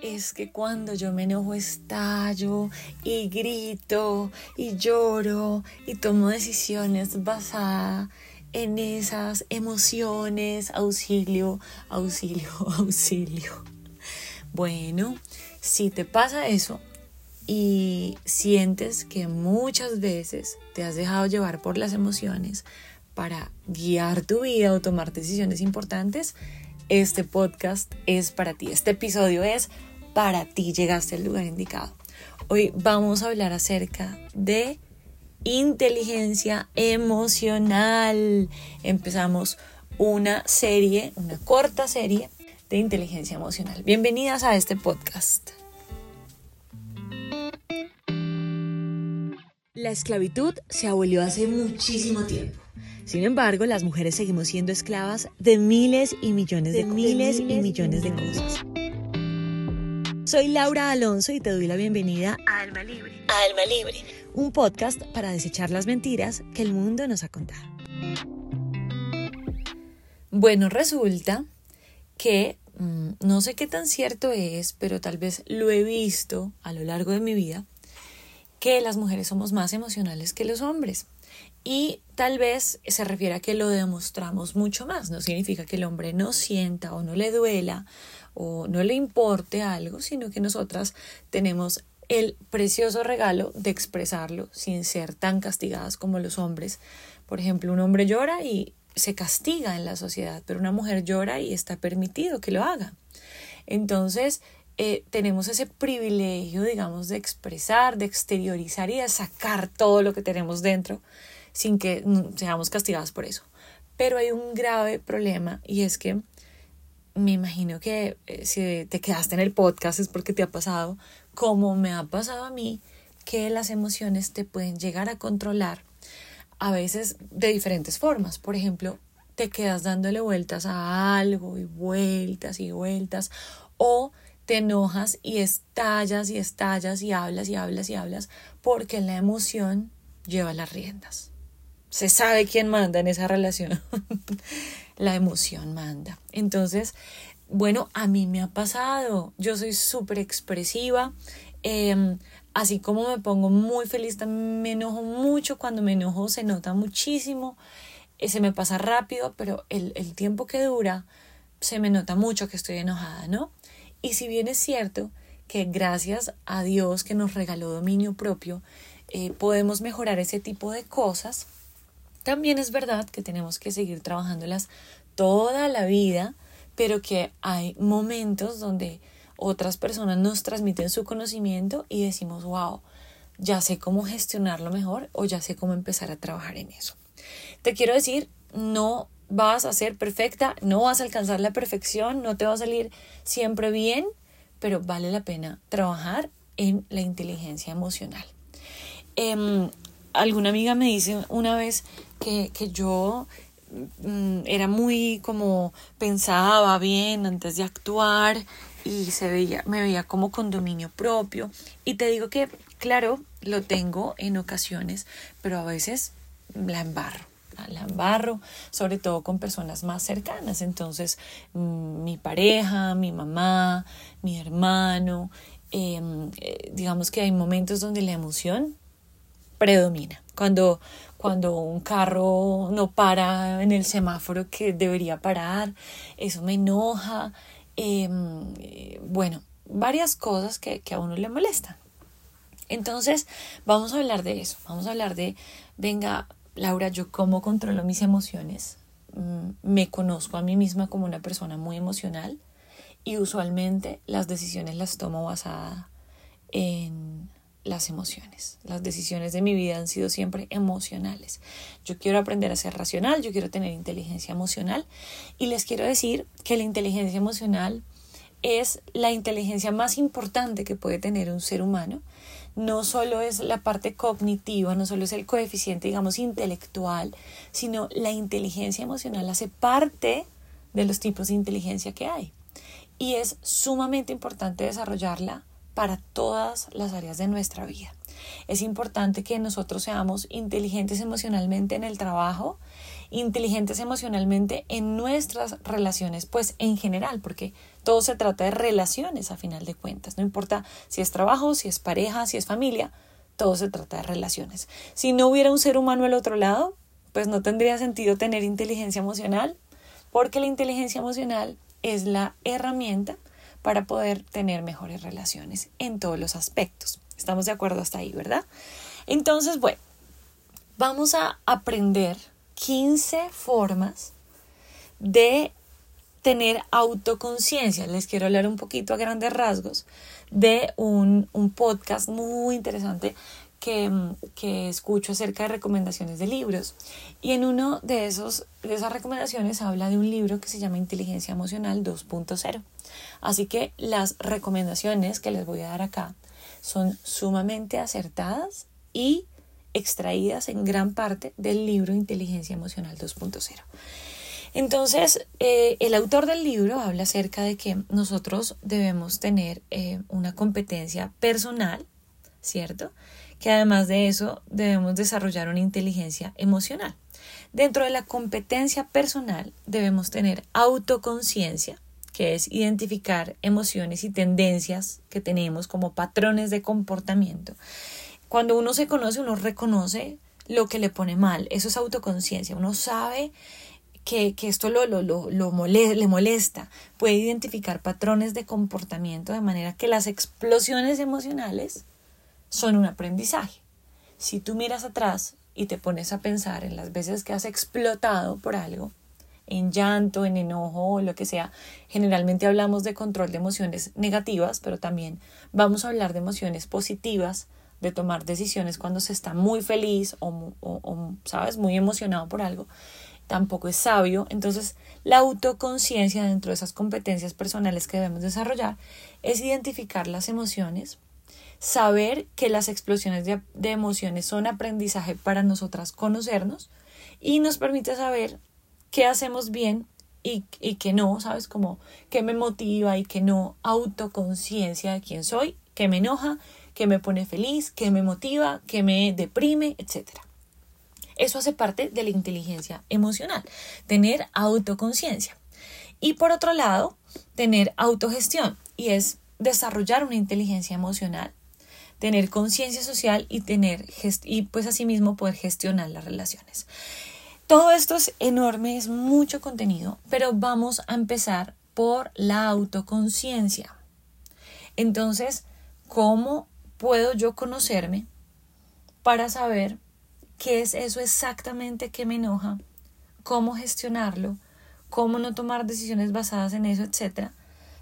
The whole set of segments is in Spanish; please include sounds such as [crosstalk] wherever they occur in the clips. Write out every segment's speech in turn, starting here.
es que cuando yo me enojo estallo y grito y lloro y tomo decisiones basadas en esas emociones, auxilio, auxilio, [laughs] auxilio. Bueno, si te pasa eso y sientes que muchas veces te has dejado llevar por las emociones para guiar tu vida o tomar decisiones importantes, este podcast es para ti. Este episodio es para ti. Llegaste al lugar indicado. Hoy vamos a hablar acerca de inteligencia emocional. Empezamos una serie, una corta serie de inteligencia emocional. Bienvenidas a este podcast. La esclavitud se abolió hace muchísimo tiempo. Sin embargo, las mujeres seguimos siendo esclavas de miles y millones de, miles, y millones de cosas. Soy Laura Alonso y te doy la bienvenida a Alma Libre. A Alma Libre, un podcast para desechar las mentiras que el mundo nos ha contado. Bueno, resulta que mm, no sé qué tan cierto es, pero tal vez lo he visto a lo largo de mi vida, que las mujeres somos más emocionales que los hombres. Y tal vez se refiere a que lo demostramos mucho más. No significa que el hombre no sienta o no le duela o no le importe algo, sino que nosotras tenemos el precioso regalo de expresarlo sin ser tan castigadas como los hombres. Por ejemplo, un hombre llora y se castiga en la sociedad, pero una mujer llora y está permitido que lo haga. Entonces, eh, tenemos ese privilegio, digamos, de expresar, de exteriorizar y de sacar todo lo que tenemos dentro sin que seamos castigados por eso. Pero hay un grave problema y es que me imagino que eh, si te quedaste en el podcast es porque te ha pasado, como me ha pasado a mí, que las emociones te pueden llegar a controlar a veces de diferentes formas. Por ejemplo, te quedas dándole vueltas a algo y vueltas y vueltas o te enojas y estallas y estallas y hablas y hablas y hablas porque la emoción lleva las riendas se sabe quién manda en esa relación. [laughs] la emoción manda. Entonces, bueno, a mí me ha pasado. Yo soy súper expresiva. Em, así como me pongo muy feliz, también me enojo mucho. Cuando me enojo se nota muchísimo. Eh, se me pasa rápido, pero el, el tiempo que dura se me nota mucho que estoy enojada, ¿no? Y si bien es cierto que gracias a Dios que nos regaló dominio propio, eh, podemos mejorar ese tipo de cosas, también es verdad que tenemos que seguir trabajándolas toda la vida, pero que hay momentos donde otras personas nos transmiten su conocimiento y decimos, wow, ya sé cómo gestionarlo mejor o ya sé cómo empezar a trabajar en eso. Te quiero decir, no vas a ser perfecta, no vas a alcanzar la perfección, no te va a salir siempre bien, pero vale la pena trabajar en la inteligencia emocional. Em, alguna amiga me dice una vez que, yo mm, era muy como pensaba bien antes de actuar y se veía, me veía como con dominio propio. Y te digo que, claro, lo tengo en ocasiones, pero a veces la embarro. La embarro, sobre todo con personas más cercanas. Entonces, mm, mi pareja, mi mamá, mi hermano, em, eh, digamos que hay momentos donde la emoción predomina. Cuando, cuando un carro no para en el semáforo que debería parar, eso me enoja. Em, bueno, varias cosas que, que a uno le molestan. Entonces, vamos a hablar de eso. Vamos a hablar de, venga, Laura, yo cómo controlo mis emociones. Mm, me conozco a mí misma como una persona muy emocional y usualmente las decisiones las tomo basada en las emociones. Las decisiones de mi vida han sido siempre emocionales. Yo quiero aprender a ser racional, yo quiero tener inteligencia emocional y les quiero decir que la inteligencia emocional es la inteligencia más importante que puede tener un ser humano. No solo es la parte cognitiva, no solo es el coeficiente, digamos, intelectual, sino la inteligencia emocional hace parte de los tipos de inteligencia que hay. Y es sumamente importante desarrollarla para todas las áreas de nuestra vida. Es importante que nosotros seamos inteligentes emocionalmente en el trabajo, inteligentes emocionalmente en nuestras relaciones, pues en general, porque Todo se trata de relaciones a final de cuentas. No importa si es trabajo, si es pareja, si es familia, todo se trata de relaciones. Si no hubiera un ser humano al otro lado, pues no tendría sentido tener inteligencia emocional, porque la inteligencia emocional es la herramienta para poder tener mejores relaciones en todos los aspectos. Estamos de acuerdo hasta ahí, ¿verdad? Entonces, bueno, vamos a aprender 15 formas de tener autoconciencia. Les quiero hablar un poquito a grandes rasgos de un, podcast muy interesante que, que, escucho acerca de recomendaciones de libros. Y en uno de, esos, de esas recomendaciones habla de un libro que se llama Inteligencia Emocional 2.0. Así que las recomendaciones que les voy a dar acá son sumamente acertadas y extraídas en gran parte del libro Inteligencia Emocional 2.0. Entonces, eh, el autor del libro habla acerca de que nosotros debemos tener eh, una competencia personal, ¿cierto? Que además de eso debemos desarrollar una inteligencia emocional. Dentro de la competencia personal debemos tener autoconciencia, que es identificar emociones y tendencias que tenemos como patrones de comportamiento. Cuando uno se conoce, uno reconoce lo que le pone mal. Eso es autoconciencia. Uno sabe que, esto lo, lo, lo, le molesta. Puede identificar patrones de comportamiento de manera que las explosiones emocionales son un aprendizaje. Si tú miras atrás y te pones a pensar en las veces que has explotado por algo, en llanto, en enojo o lo que sea. Generalmente hablamos de control de emociones negativas, pero también vamos a hablar de emociones positivas, de tomar decisiones cuando se está muy feliz o, o, sabes, muy emocionado por algo. Tampoco es sabio. Entonces, la autoconciencia dentro de esas competencias personales que debemos desarrollar es identificar las emociones, saber que las explosiones de, de emociones son aprendizaje para nosotras conocernos y nos permite saber qué hacemos bien y, y qué no, ¿sabes? Como qué me motiva y qué no, autoconciencia de quién soy, qué me enoja, qué me pone feliz, qué me motiva, qué me deprime, etc. Eso hace parte de la inteligencia emocional, tener autoconciencia. Y por otro lado, tener autogestión, y es desarrollar una inteligencia emocional, tener conciencia social y tener y pues asimismo poder gestionar las relaciones. Todo esto es enorme, es mucho contenido, pero vamos a empezar por la autoconciencia. Entonces, ¿cómo puedo yo conocerme para saber qué es eso exactamente que me enoja, cómo gestionarlo, cómo no tomar decisiones basadas en eso, etcétera?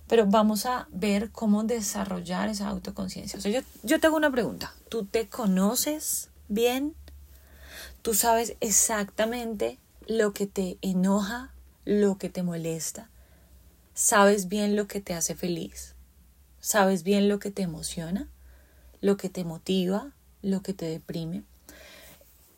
Pero vamos a ver cómo desarrollar esa autoconciencia. O sea, yo, yo te hago una pregunta. ¿Tú te conoces bien? Tú sabes exactamente lo que te enoja, lo que te molesta. Sabes bien lo que te hace feliz. Sabes bien lo que te emociona, lo que te motiva, lo que te deprime.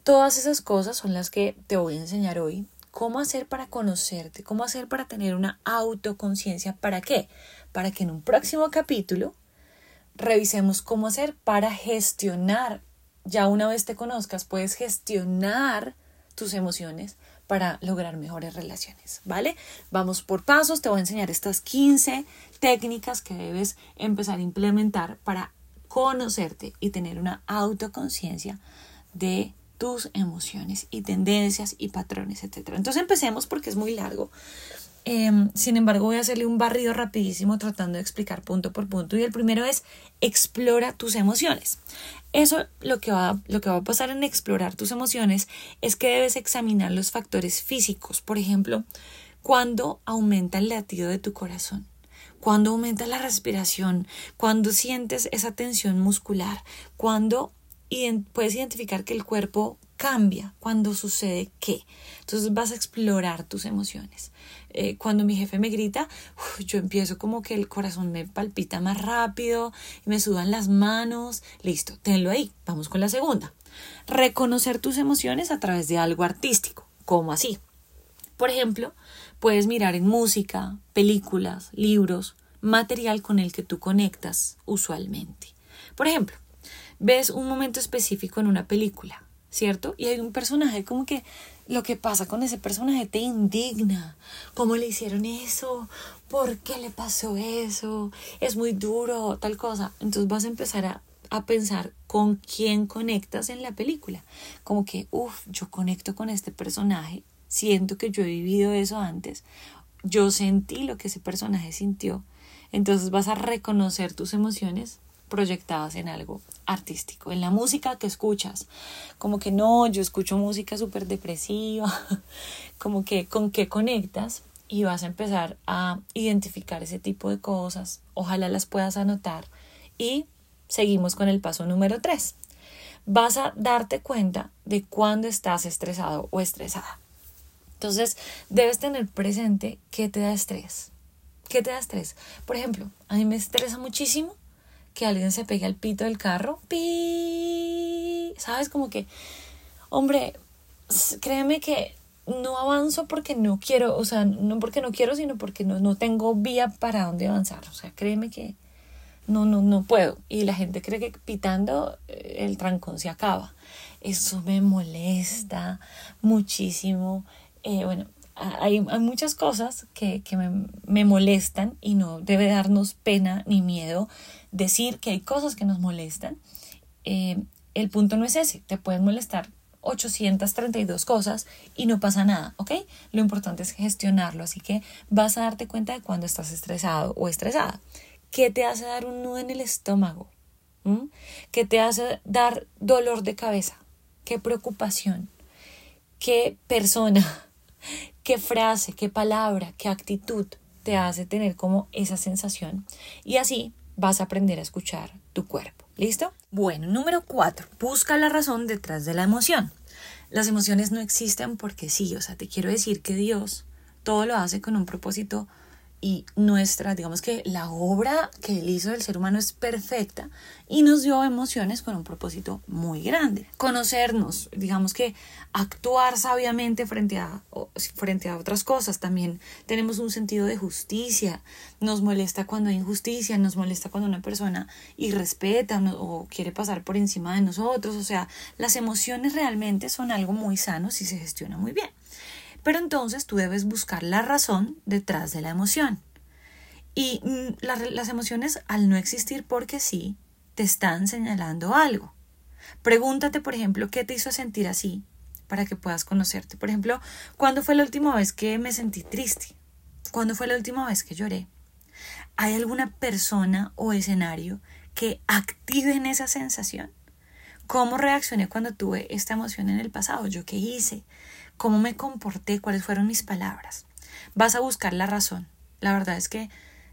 Todas esas cosas son las que te voy a enseñar hoy. ¿Cómo hacer para conocerte? ¿Cómo hacer para tener una autoconciencia? ¿Para qué? Para que en un próximo capítulo revisemos cómo hacer para gestionar ya una vez te conozcas, puedes gestionar tus emociones para lograr mejores relaciones, ¿vale? Vamos por pasos, te voy a enseñar estas 15 técnicas que debes empezar a implementar para conocerte y tener una autoconciencia de tus emociones y tendencias y patrones, etc. Entonces empecemos porque es muy largo. Em, sin embargo, voy a hacerle un barrido rapidísimo tratando de explicar punto por punto. Y el primero es explora tus emociones. Eso lo que, va, lo que va a pasar en explorar tus emociones es que debes examinar los factores físicos. Por ejemplo, cuando aumenta el latido de tu corazón, cuando aumenta la respiración, cuando sientes esa tensión muscular, cuando puedes identificar que el cuerpo cambia, cuando sucede qué. Entonces vas a explorar tus emociones. Eh, cuando mi jefe me grita, yo empiezo como que el corazón me palpita más rápido y me sudan las manos. Listo, tenlo ahí. Vamos con la segunda. Reconocer tus emociones a través de algo artístico. ¿Cómo así? Por ejemplo, puedes mirar en música, películas, libros, material con el que tú conectas usualmente. Por ejemplo, ves un momento específico en una película ¿cierto? Y hay un personaje como que lo que pasa con ese personaje te indigna. ¿Cómo le hicieron eso? ¿Por qué le pasó eso? Es muy duro, tal cosa. Entonces vas a empezar a, a pensar con quién conectas en la película. Como que, uff, yo conecto con este personaje, siento que yo he vivido eso antes, yo sentí lo que ese personaje sintió. Entonces vas a reconocer tus emociones proyectadas en algo artístico, en la música que escuchas. Como que no, yo escucho música súper depresiva, [laughs] como que con qué conectas y vas a empezar a identificar ese tipo de cosas. Ojalá las puedas anotar y seguimos con el paso número 3. Vas a darte cuenta de cuándo estás estresado o estresada. Entonces, debes tener presente qué te da estrés. ¿Qué te da estrés? Por ejemplo, a mí me estresa muchísimo que alguien se pegue al pito del carro. ¡Pi! ¿Sabes? Como que, hombre, créeme que no avanzo porque no quiero, o sea, no porque no quiero, sino porque no, no tengo vía para dónde avanzar. O sea, créeme que no, no, no puedo. Y la gente cree que pitando eh, el trancón se acaba. Eso me molesta muchísimo. Eh, bueno, hay, muchas cosas que, me, molestan y no debe darnos pena ni miedo decir que hay cosas que nos molestan. Eh, el punto no es ese, te pueden molestar 832 cosas y no pasa nada, ¿ok? Lo importante es gestionarlo, así que vas a darte cuenta de cuando estás estresado o estresada. ¿Qué te hace dar un nudo en el estómago? ¿Mm? ¿Qué te hace dar dolor de cabeza? ¿Qué preocupación? ¿Qué persona? Qué frase, qué palabra, qué actitud te hace tener como esa sensación y así vas a aprender a escuchar tu cuerpo. ¿Listo? Bueno, número cuatro, busca la razón detrás de la emoción. Las emociones no existen porque sí, o sea, te quiero decir que Dios todo lo hace con un propósito y nuestra, digamos que la obra que él hizo del ser humano es perfecta y nos dio emociones con un propósito muy grande. Conocernos, digamos que actuar sabiamente frente a, frente a otras cosas. También tenemos un sentido de justicia. Nos molesta cuando hay injusticia, nos molesta cuando una persona irrespeta o quiere pasar por encima de nosotros. O sea, las emociones realmente son algo muy sano si se gestiona muy bien. Pero entonces tú debes buscar la razón detrás de la emoción. Y mm, las emociones, al no existir porque sí, te están señalando algo. Pregúntate, por ejemplo, qué te hizo sentir así para que puedas conocerte. Por ejemplo, ¿cuándo fue la última vez que me sentí triste? ¿Cuándo fue la última vez que lloré? ¿Hay alguna persona o escenario que active en esa sensación? ¿Cómo reaccioné cuando tuve esta emoción en el pasado? ¿Yo qué hice? Cómo me comporté, cuáles fueron mis palabras. Vas a buscar la razón. La verdad es que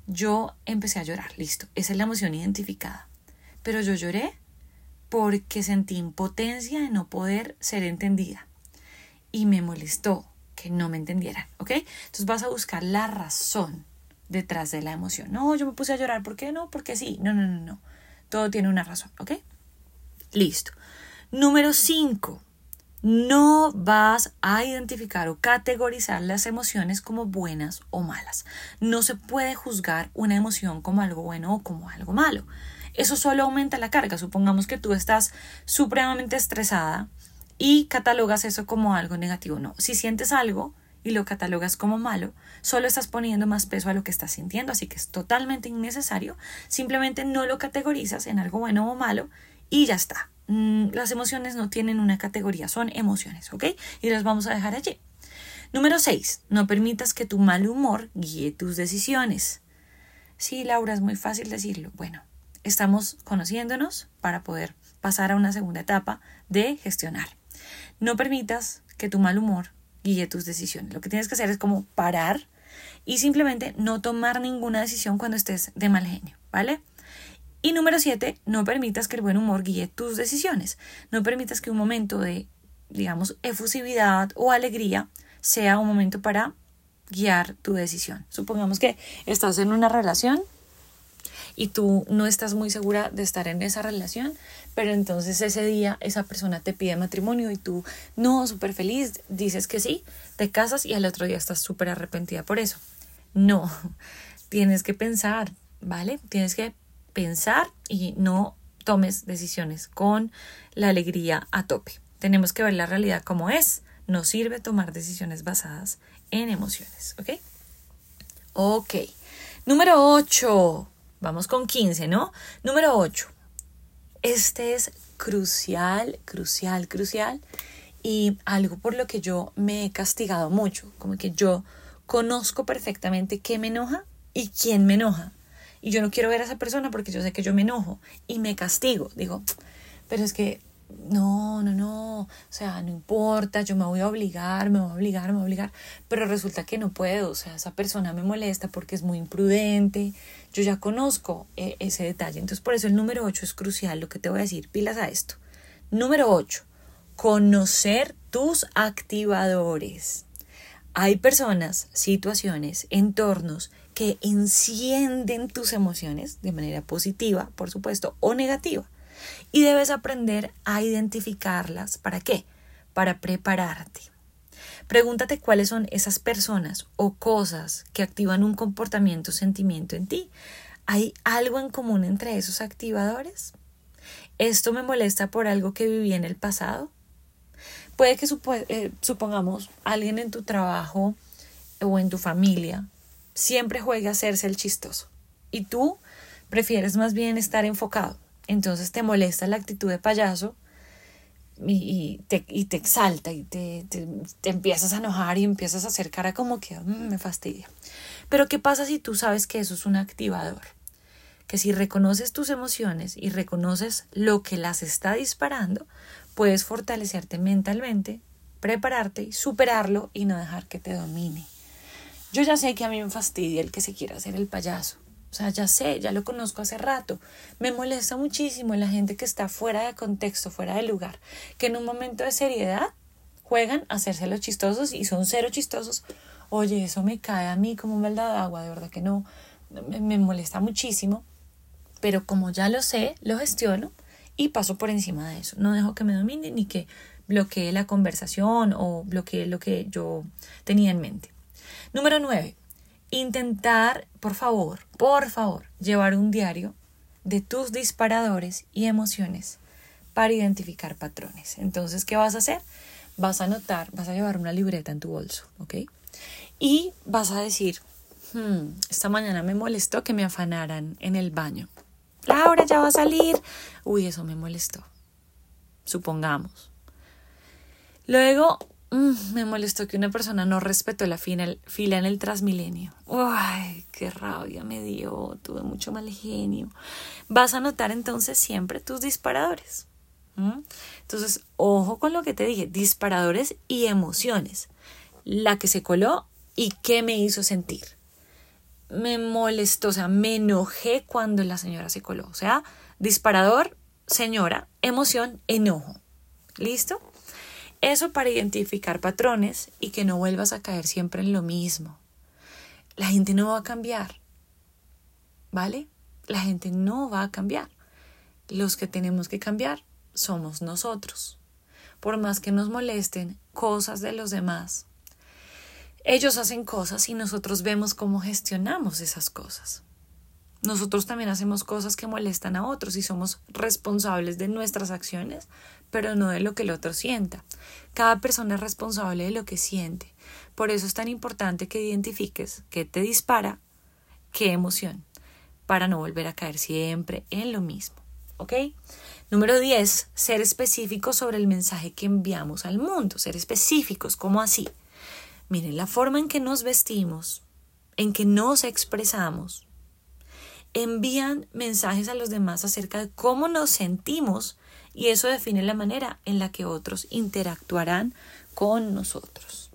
yo empecé a llorar, listo, esa es la emoción identificada. Pero yo lloré porque sentí impotencia de no poder ser entendida. Y me molestó que no me entendieran, ¿ok? Entonces vas a buscar la razón detrás de la emoción. No, yo me puse a llorar, ¿por qué no? Porque sí, no, no, no, no. Todo tiene una razón, ¿ok? Listo. Número 5 no vas a identificar o categorizar las emociones como buenas o malas. No se puede juzgar una emoción como algo bueno o como algo malo. Eso solo aumenta la carga. Supongamos que tú estás supremamente estresada y catalogas eso como algo negativo. No, si sientes algo y lo catalogas como malo, solo estás poniendo más peso a lo que estás sintiendo, así que es totalmente innecesario. Simplemente no lo categorizas en algo bueno o malo y ya está. Mm, las emociones no tienen una categoría, son emociones, ¿ok? Y las vamos a dejar allí. Número 6. No permitas que tu mal humor guíe tus decisiones. Sí, Laura, es muy fácil decirlo. Bueno, estamos conociéndonos para poder pasar a una segunda etapa de gestionar. No permitas que tu mal humor guíe tus decisiones. Lo que tienes que hacer es como parar y simplemente no tomar ninguna decisión cuando estés de mal genio, ¿vale? Y número siete, no permitas que el buen humor guíe tus decisiones. No permitas que un momento de, digamos, efusividad o alegría sea un momento para guiar tu decisión. Supongamos que estás en una relación y tú no estás muy segura de estar en esa relación, pero entonces ese día esa persona te pide matrimonio y tú no, súper feliz, dices que sí, te casas y al otro día estás súper arrepentida por eso. No, [laughs] tienes que pensar, ¿vale? Tienes que pensar y no tomes decisiones con la alegría a tope. Tenemos que ver la realidad como es. No sirve tomar decisiones basadas en emociones, ¿ok? Ok. Número 8. Vamos con 15, ¿no? Número 8. Este es crucial, crucial, crucial y algo por lo que yo me he castigado mucho, como que yo conozco perfectamente qué me enoja y quién me enoja. Y yo no quiero ver a esa persona porque yo sé que yo me enojo y me castigo. Digo, pero es que no, no, no, o sea, no importa, yo me voy a obligar, me voy a obligar, me voy a obligar, pero resulta que no puedo, o sea, esa persona me molesta porque es muy imprudente, yo ya conozco eh, ese detalle, entonces por eso el número 8 es crucial, lo que te voy a decir, pilas a esto. Número 8, conocer tus activadores. Hay personas, situaciones, entornos que encienden tus emociones de manera positiva, por supuesto, o negativa. Y debes aprender a identificarlas. ¿Para qué? Para prepararte. Pregúntate cuáles son esas personas o cosas que activan un comportamiento o sentimiento en ti. ¿Hay algo en común entre esos activadores? ¿Esto me molesta por algo que viví en el pasado? Puede que eh, supongamos alguien en tu trabajo o en tu familia siempre juegue a hacerse el chistoso y tú prefieres más bien estar enfocado. Entonces te molesta la actitud de payaso y, te, exalta y te, te, empiezas a enojar y empiezas a hacer cara como que mm, me fastidia. Pero ¿qué pasa si tú sabes que eso es un activador? Que si reconoces tus emociones y reconoces lo que las está disparando, puedes fortalecerte mentalmente, prepararte y superarlo y no dejar que te domine. Yo ya sé que a mí me fastidia el que se quiera hacer el payaso. O sea, ya sé, ya lo conozco hace rato. Me molesta muchísimo la gente que está fuera de contexto, fuera de lugar, que en un momento de seriedad juegan a hacerse los chistosos y son cero chistosos. Oye, eso me cae a mí como un de agua, de verdad que no. me molesta muchísimo. Pero como ya lo sé, lo gestiono y paso por encima de eso. No dejo que me domine ni que bloquee la conversación o bloquee lo que yo tenía en mente. Número 9. Intentar, por favor, por favor, llevar un diario de tus disparadores y emociones para identificar patrones. Entonces, ¿qué vas a hacer? Vas a anotar, vas a llevar una libreta en tu bolso, ¿ok? Y vas a decir, hmm, esta mañana me molestó que me afanaran en el baño. Laura ya va a salir. Uy, eso me molestó. Supongamos. Luego, mm, me molestó que una persona no respetó la fila en el Transmilenio. Uy, qué rabia me dio. Tuve mucho mal genio. Vas a notar entonces siempre tus disparadores. Entonces, ojo con lo que te dije, disparadores y emociones. La que se coló y qué me hizo sentir me molestó, o sea, me enojé cuando la señora se coló. O sea, disparador, señora, emoción, enojo. ¿Listo? Eso para identificar patrones y que no vuelvas a caer siempre en lo mismo. La gente no va a cambiar. ¿Vale? La gente no va a cambiar. Los que tenemos que cambiar somos nosotros. Por más que nos molesten cosas de los demás, ellos hacen cosas y nosotros vemos cómo gestionamos esas cosas. Nosotros también hacemos cosas que molestan a otros y somos responsables de nuestras acciones, pero no de lo que el otro sienta. Cada persona es responsable de lo que siente. Por eso es tan importante que identifiques qué te dispara, qué emoción, para no volver a caer siempre en lo mismo. ¿Ok? Número 10. Ser específicos sobre el mensaje que enviamos al mundo. Ser específicos. ¿Cómo así? Miren, la forma en que nos vestimos, en que nos expresamos, envían mensajes a los demás acerca de cómo nos sentimos y eso define la manera en la que otros interactuarán con nosotros.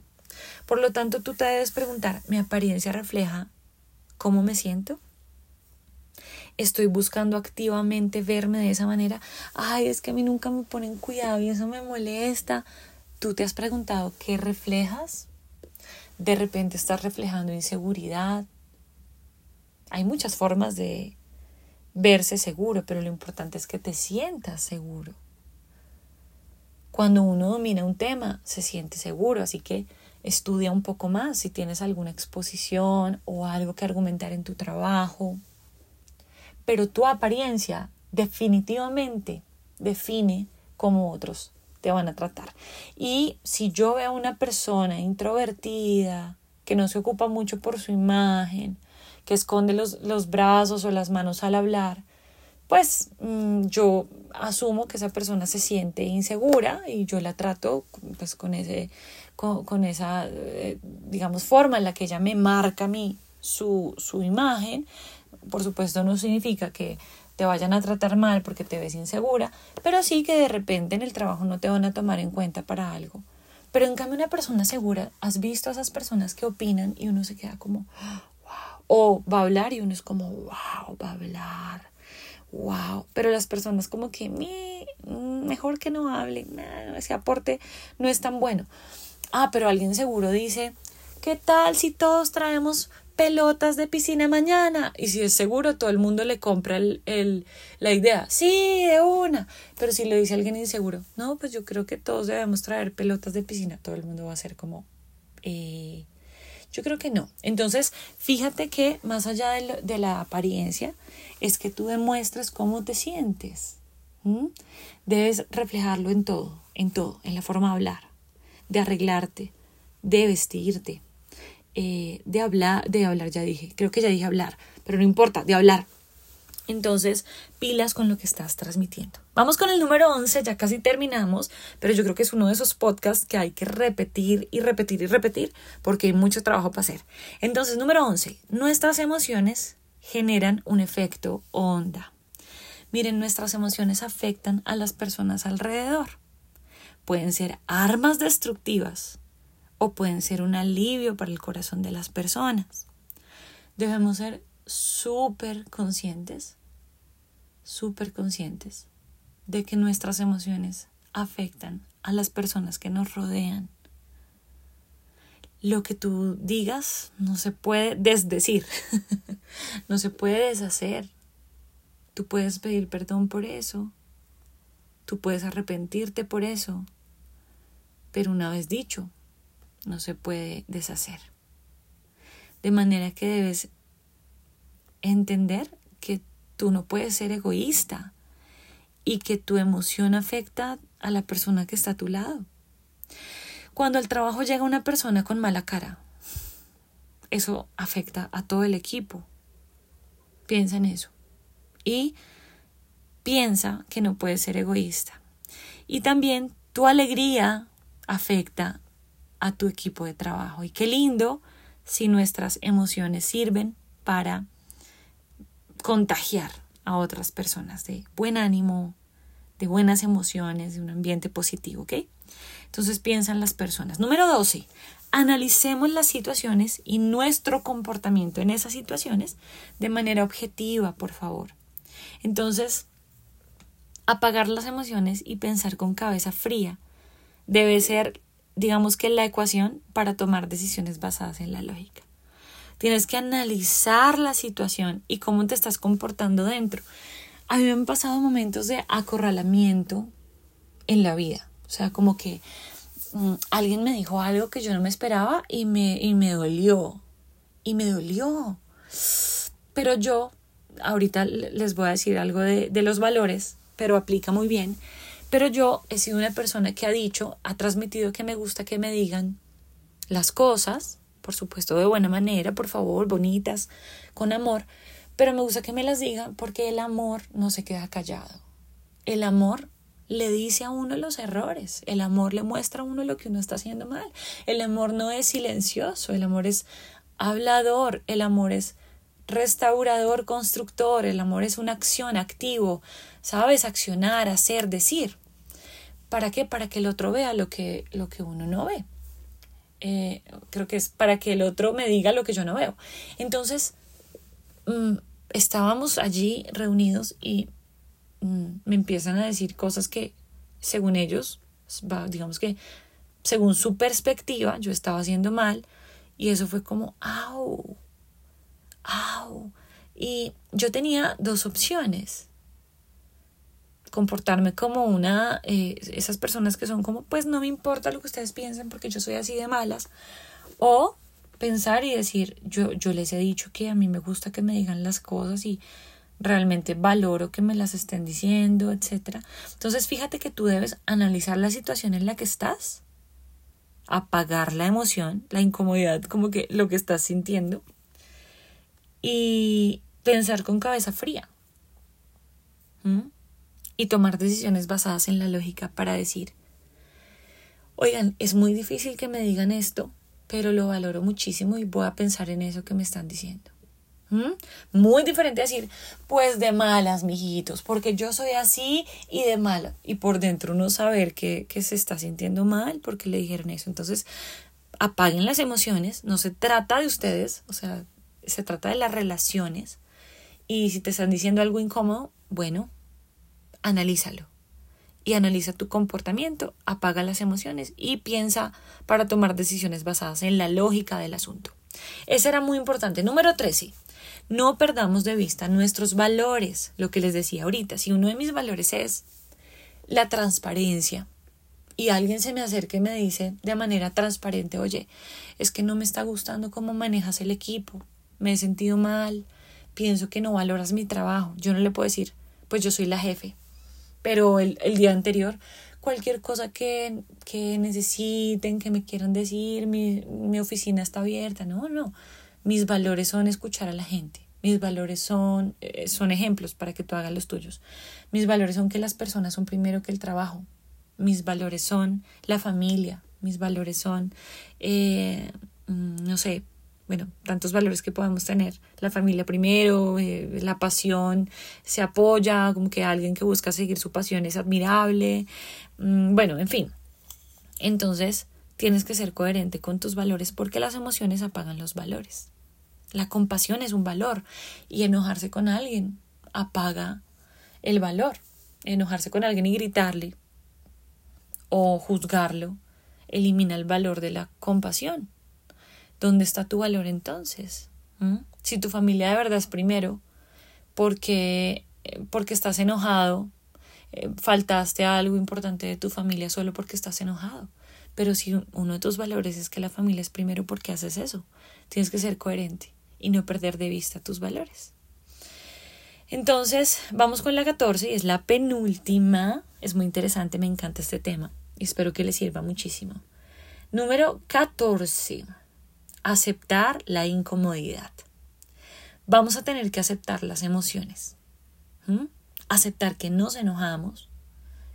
Por lo tanto, tú te debes preguntar, ¿mi apariencia refleja cómo me siento? Estoy buscando activamente verme de esa manera. Ay, es que a mí nunca me ponen cuidado y eso me molesta. ¿Tú te has preguntado qué reflejas? de repente estás reflejando inseguridad. Hay muchas formas de verse seguro, pero lo importante es que te sientas seguro. Cuando uno domina un tema, se siente seguro, así que estudia un poco más si tienes alguna exposición o algo que argumentar en tu trabajo. Pero tu apariencia definitivamente define cómo otros te van a tratar. Y si yo veo a una persona introvertida, que no se ocupa mucho por su imagen, que esconde los, los brazos o las manos al hablar, pues mm, yo asumo que esa persona se siente insegura y yo la trato pues con ese con, esa eh, digamos forma en la que ella me marca a mí su, su imagen por supuesto no significa que te vayan a tratar mal porque te ves insegura, pero sí que de repente en el trabajo no te van a tomar en cuenta para algo. Pero en cambio una persona segura, has visto a esas personas que opinan y uno se queda como, o va a hablar y uno es como, wow, va a hablar, wow, pero las personas como que, mejor que no hablen, ese aporte no es tan bueno. Ah, pero alguien seguro dice, ¿qué tal si todos traemos pelotas de piscina mañana. Y si es seguro, todo el mundo le compra el, la idea. Sí, de una. Pero si le dice alguien inseguro, no, pues yo creo que todos debemos traer pelotas de piscina. Todo el mundo va a ser como... Eh, yo creo que no. Entonces, fíjate que más allá de, la apariencia, es que tú demuestres cómo te sientes. Debes reflejarlo en todo, en todo, en la forma de hablar, de arreglarte, de vestirte, eh, de hablar, de hablar ya dije, creo que ya dije hablar, pero no importa, de hablar. Entonces, pilas con lo que estás transmitiendo. Vamos con el número 11, ya casi terminamos, pero yo creo que es uno de esos podcasts que hay que repetir y repetir y repetir porque hay mucho trabajo para hacer. Entonces, número 11, nuestras emociones generan un efecto onda. Miren, nuestras emociones afectan a las personas alrededor. Pueden ser armas destructivas o pueden ser un alivio para el corazón de las personas. Debemos ser súper conscientes, súper conscientes de que nuestras emociones afectan a las personas que nos rodean. Lo que tú digas no se puede desdecir, [laughs] no se puede deshacer. Tú puedes pedir perdón por eso, tú puedes arrepentirte por eso, pero una vez dicho, no se puede deshacer. De manera que debes entender tú no puedes ser egoísta y que tu emoción afecta a la persona que está a tu lado. Cuando al trabajo llega una persona con mala cara, eso afecta a todo el equipo. Piensa en eso. Y piensa que no puedes ser egoísta. Y también tu alegría afecta a tu equipo de trabajo. Y qué lindo si nuestras emociones sirven para contagiar a otras personas de buen ánimo, de buenas emociones, de un ambiente positivo, ¿ok? Entonces piensan las personas. Número 12. Analicemos las situaciones y nuestro comportamiento en esas situaciones de manera objetiva, por favor. Entonces, apagar las emociones y pensar con cabeza fría debe ser digamos que la ecuación para tomar decisiones basadas en la lógica. Tienes que analizar la situación y cómo te estás comportando dentro. A mí me han pasado momentos de acorralamiento en la vida. O sea, como que mm, alguien me dijo algo que yo no me esperaba y me, y me dolió. Y me dolió. Pero yo, ahorita les voy a decir algo de, de los valores, pero aplica muy bien. Pero yo he sido una persona que ha dicho, ha transmitido que me gusta que me digan las cosas, por supuesto de buena manera, por favor, bonitas, con amor, pero me gusta que me las digan porque el amor no se queda callado. El amor le dice a uno los errores, el amor le muestra a uno lo que uno está haciendo mal. El amor no es silencioso, el amor es hablador, el amor es restaurador, constructor, el amor es una acción activo, sabes, accionar, hacer, decir. ¿Para qué? Para que el otro vea lo que, lo que uno no ve. Eh, creo que es para que el otro me diga lo que yo no veo. Entonces, mm, estábamos allí reunidos y mm, me empiezan a decir cosas que, según ellos, digamos que, según su perspectiva, yo estaba haciendo mal. Y eso fue como, ¡au! ¡au! Y yo tenía dos opciones comportarme como una, eh, esas personas que son como, pues no me importa lo que ustedes piensen porque yo soy así de malas, o pensar y decir, yo, yo les he dicho que a mí me gusta que me digan las cosas y realmente valoro que me las estén diciendo, etcétera. Entonces, fíjate que tú debes analizar la situación en la que estás, apagar la emoción, la incomodidad, como que lo que estás sintiendo, y pensar con cabeza fría. Y tomar decisiones basadas en la lógica para decir, oigan, es muy difícil que me digan esto, pero lo valoro muchísimo y voy a pensar en eso que me están diciendo. ¿Mm? Muy diferente a decir, pues de malas, mijitos, porque yo soy así y de mala. Y por dentro uno saber que, que se está sintiendo mal porque le dijeron eso. Entonces, apaguen las emociones, no se trata de ustedes, o sea, se trata de las relaciones. Y si te están diciendo algo incómodo, bueno, analízalo. Y analiza tu comportamiento, apaga las emociones y piensa para tomar decisiones basadas en la lógica del asunto. Ese era muy importante. Número 13. No perdamos de vista nuestros valores, lo que les decía ahorita. Si uno de mis valores es la transparencia y alguien se me acerca y me dice de manera transparente, oye, es que no me está gustando cómo manejas el equipo, me he sentido mal, pienso que no valoras mi trabajo. Yo no le puedo decir, pues yo soy la jefe, pero el, día anterior, cualquier cosa que, que necesiten, que me quieran decir, mi, mi oficina está abierta. No, no. Mis valores son escuchar a la gente. Mis valores son, eh, son ejemplos para que tú hagas los tuyos. Mis valores son que las personas son primero que el trabajo. Mis valores son la familia. Mis valores son, eh, mm, no sé, bueno, tantos valores que podemos tener. La familia primero, eh, la pasión se apoya, como que alguien que busca seguir su pasión es admirable. Mm, bueno, en fin. Entonces, tienes que ser coherente con tus valores porque las emociones apagan los valores. La compasión es un valor y enojarse con alguien apaga el valor. Enojarse con alguien y gritarle o juzgarlo elimina el valor de la compasión. ¿Dónde está tu valor entonces? ¿Mm? Si tu familia de verdad es primero, porque, eh, porque estás enojado, eh, faltaste algo importante de tu familia solo porque estás enojado. Pero si uno de tus valores es que la familia es primero, ¿por qué haces eso? Tienes que ser coherente y no perder de vista tus valores. Entonces, vamos con la 14 y es la penúltima. Es muy interesante, me encanta este tema y espero que les sirva muchísimo. Número 14. Aceptar la incomodidad. Vamos a tener que aceptar las emociones. Aceptar que nos enojamos,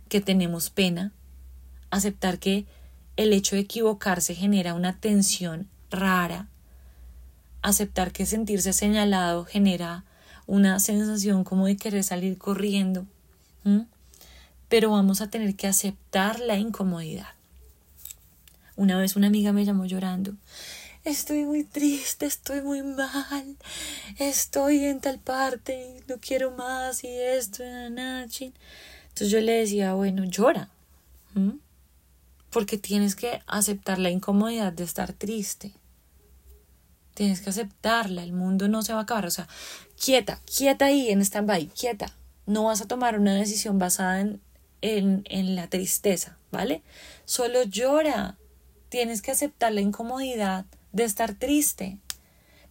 que tenemos pena, aceptar que el hecho de equivocarse genera una tensión rara aceptar que sentirse señalado genera una sensación como de querer salir corriendo. Pero vamos a tener que aceptar la incomodidad. Una vez una amiga me llamó llorando. Estoy muy triste, estoy muy mal, estoy en tal parte no quiero más y esto, Entonces yo le decía, bueno, llora, porque tienes que aceptar la incomodidad de estar triste. Tienes que aceptarla, el mundo no se va a acabar. O sea, quieta, quieta ahí en stand-by, quieta. No vas a tomar una decisión basada en, en, en la tristeza, ¿vale? Solo llora. Tienes que aceptar la incomodidad de estar triste.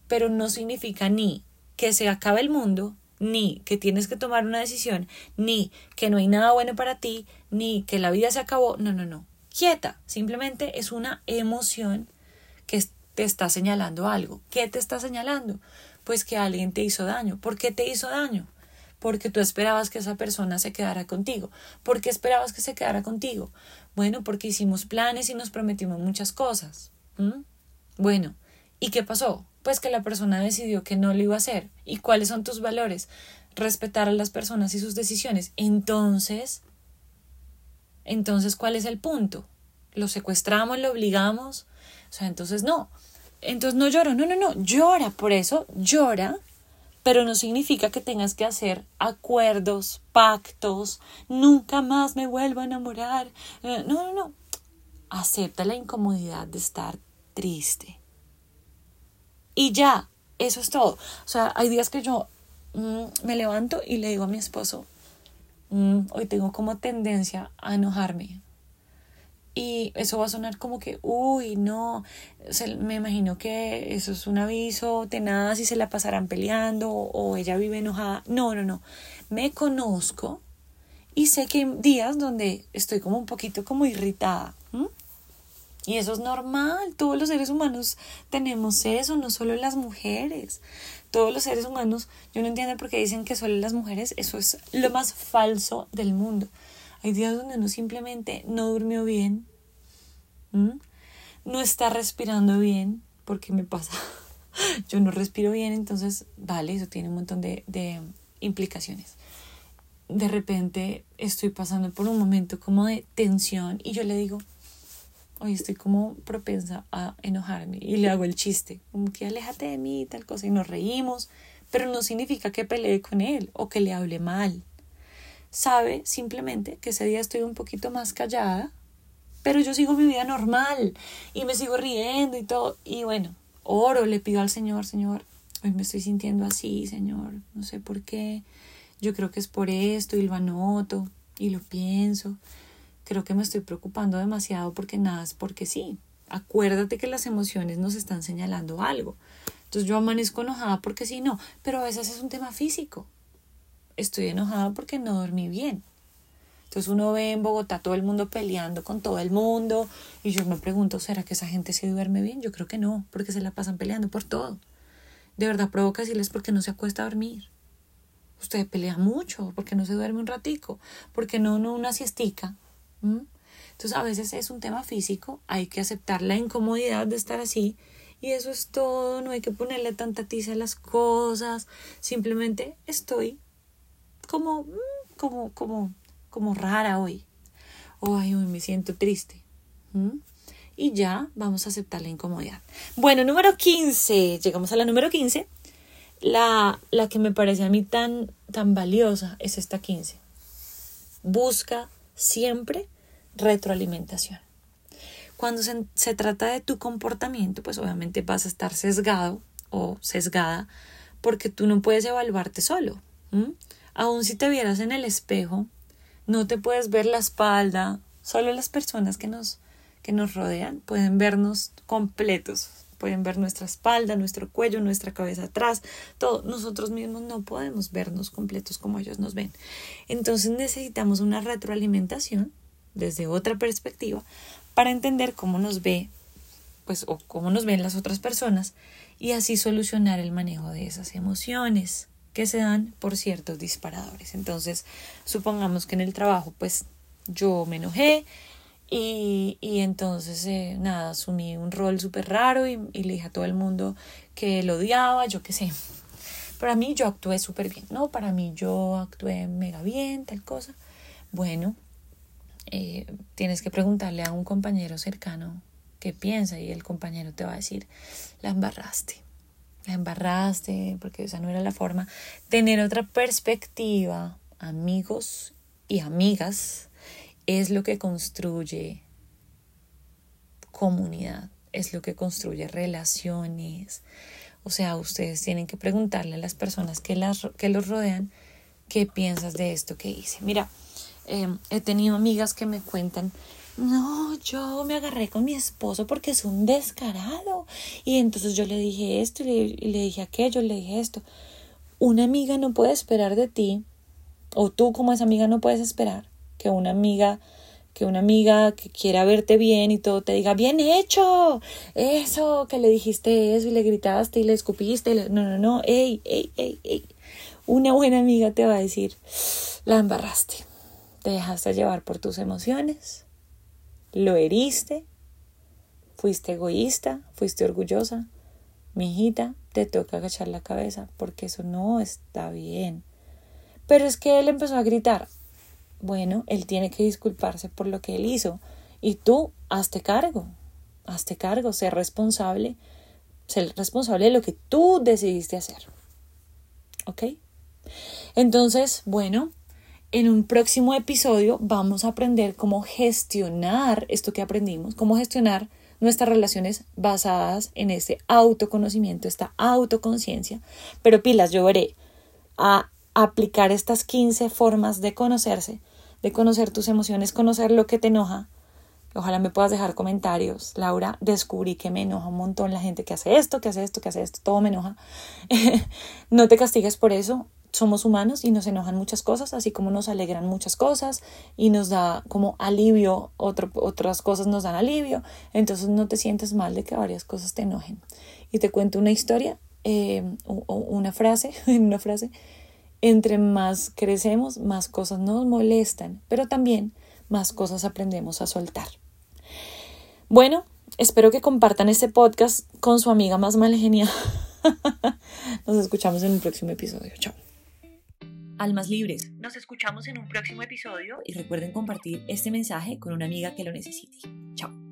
Pero no significa ni que se acabe el mundo, ni que tienes que tomar una decisión, ni que no hay nada bueno para ti, ni que la vida se acabó. No, no, no. Quieta. Simplemente es una emoción que te está señalando algo. ¿Qué te está señalando? Pues que alguien te hizo daño. ¿Por qué te hizo daño? Porque tú esperabas que esa persona se quedara contigo. ¿Por qué esperabas que se quedara contigo? Bueno, porque hicimos planes y nos prometimos muchas cosas. Bueno, ¿y qué pasó? Pues que la persona decidió que no lo iba a hacer. ¿Y cuáles son tus valores? Respetar a las personas y sus decisiones. Entonces, entonces, ¿cuál es el punto? ¿Lo secuestramos? ¿Lo obligamos? O sea, entonces no. Entonces no lloro, no, no, no, llora, por eso llora, pero no significa que tengas que hacer acuerdos, pactos, nunca más me vuelvo a enamorar. Eh, no, no, no. Acepta la incomodidad de estar triste. Y ya, eso es todo. O sea, hay días que yo mm, me levanto y le digo a mi esposo, mm, hoy tengo como tendencia a enojarme. Y eso va a sonar como que, uy, no, me imagino que eso es un aviso tenaz y se la pasarán peleando o, ella vive enojada. No, no, no. Me conozco y sé que hay días donde estoy como un poquito como irritada. Y eso es normal, todos los seres humanos tenemos eso, no solo las mujeres. Todos los seres humanos, yo no entiendo por qué dicen que solo las mujeres, eso es lo más falso del mundo. Hay días donde uno simplemente no durmió bien, no está respirando bien, porque me pasa, [laughs] yo no respiro bien, entonces, vale, eso tiene un montón de, de implicaciones. De repente estoy pasando por un momento como de tensión y yo le digo, hoy estoy como propensa a enojarme y le hago el chiste, como que aléjate de mí y tal cosa y nos reímos, pero no significa que pelee con él o que le hable mal sabe simplemente que ese día estoy un poquito más callada, pero yo sigo mi vida normal y me sigo riendo y todo. Y bueno, oro, le pido al Señor, Señor, hoy me estoy sintiendo así, Señor, no sé por qué. Yo creo que es por esto y lo anoto y lo pienso. Creo que me estoy preocupando demasiado porque nada es porque sí. Acuérdate que las emociones nos están señalando algo. Entonces yo amanezco enojada porque sí, no, pero a veces es un tema físico estoy enojada porque no dormí bien. Entonces uno ve en Bogotá todo el mundo peleando con todo el mundo y yo me pregunto, ¿será que esa gente se duerme bien? Yo creo que no, porque se la pasan peleando por todo. De verdad provoca decirles porque no se acuesta a dormir. Usted pelea mucho, porque no se duerme un ratico, porque no, no una siestica. Entonces a veces es un tema físico, hay que aceptar la incomodidad de estar así y eso es todo, no hay que ponerle tanta tiza a las cosas, simplemente estoy como, mm, como, como, como rara hoy. Ay, hoy me siento triste. Y ya vamos a aceptar la incomodidad. Bueno, número 15. Llegamos a la número 15. La, la que me parece a mí tan, tan valiosa es esta 15. Busca siempre retroalimentación. Cuando se, se, trata de tu comportamiento, pues obviamente vas a estar sesgado o sesgada porque tú no puedes evaluarte solo. Aun si te vieras en el espejo, no te puedes ver la espalda, solo las personas que nos, que nos rodean pueden vernos completos, pueden ver nuestra espalda, nuestro cuello, nuestra cabeza atrás, todo. Nosotros mismos no podemos vernos completos como ellos nos ven. Entonces necesitamos una retroalimentación desde otra perspectiva para entender cómo nos ve, pues, o cómo nos ven las otras personas y así solucionar el manejo de esas emociones que se dan por ciertos disparadores. Entonces, supongamos que en el trabajo, pues yo me enojé y, y entonces, eh, nada, asumí un rol súper raro y, le dije a todo el mundo que lo odiaba, yo qué sé. Para mí yo actué súper bien, ¿no? Para mí yo actué mega bien, tal cosa. Bueno, eh, tienes que preguntarle a un compañero cercano qué piensa y el compañero te va a decir, la embarraste la embarraste, porque esa no era la forma. Tener otra perspectiva, amigos y amigas, es lo que construye comunidad, es lo que construye relaciones. O sea, ustedes tienen que preguntarle a las personas que, las, que los rodean qué piensas de esto que hice. Mira, em, he tenido amigas que me cuentan no, yo me agarré con mi esposo porque es un descarado. Y entonces yo le dije esto y le, dije aquello, le dije esto. Una amiga no puede esperar de ti, o tú como esa amiga no puedes esperar que una amiga que una amiga que quiera verte bien y todo te diga, bien hecho, eso, que le dijiste eso y le gritaste y le escupiste, no, no, no, ey, ey, ey, ey. Una buena amiga te va a decir, la embarraste, te dejaste llevar por tus emociones, lo heriste, fuiste egoísta, fuiste orgullosa. Mi hijita, te toca agachar la cabeza porque eso no está bien. Pero es que él empezó a gritar. Bueno, él tiene que disculparse por lo que él hizo. Y tú, hazte cargo. Hazte cargo, sé responsable. Sé responsable de lo que tú decidiste hacer. ¿Ok? Entonces, bueno, en un próximo episodio vamos a aprender cómo gestionar esto que aprendimos, cómo gestionar nuestras relaciones basadas en este autoconocimiento, esta autoconciencia. Pero pilas, yo veré a aplicar estas 15 formas de conocerse, de conocer tus emociones, conocer lo que te enoja, Ojalá me puedas dejar comentarios. Laura, descubrí que me enoja un montón la gente que hace esto, que hace esto, que hace esto, todo me enoja. [laughs] no te castigues por eso. Somos humanos y nos enojan muchas cosas, así como nos alegran muchas cosas y nos da como alivio, otras cosas nos dan alivio. Entonces no te sientes mal de que varias cosas te enojen. Y te cuento una historia, eh, o una frase, [laughs] una frase. Entre más crecemos, más cosas nos molestan, pero también más cosas aprendemos a soltar. Bueno, espero que compartan este podcast con su amiga más mal genial. [laughs] Nos escuchamos en un próximo episodio. Chao. Almas libres. Nos escuchamos en un próximo episodio y recuerden compartir este mensaje con una amiga que lo necesite. Chao.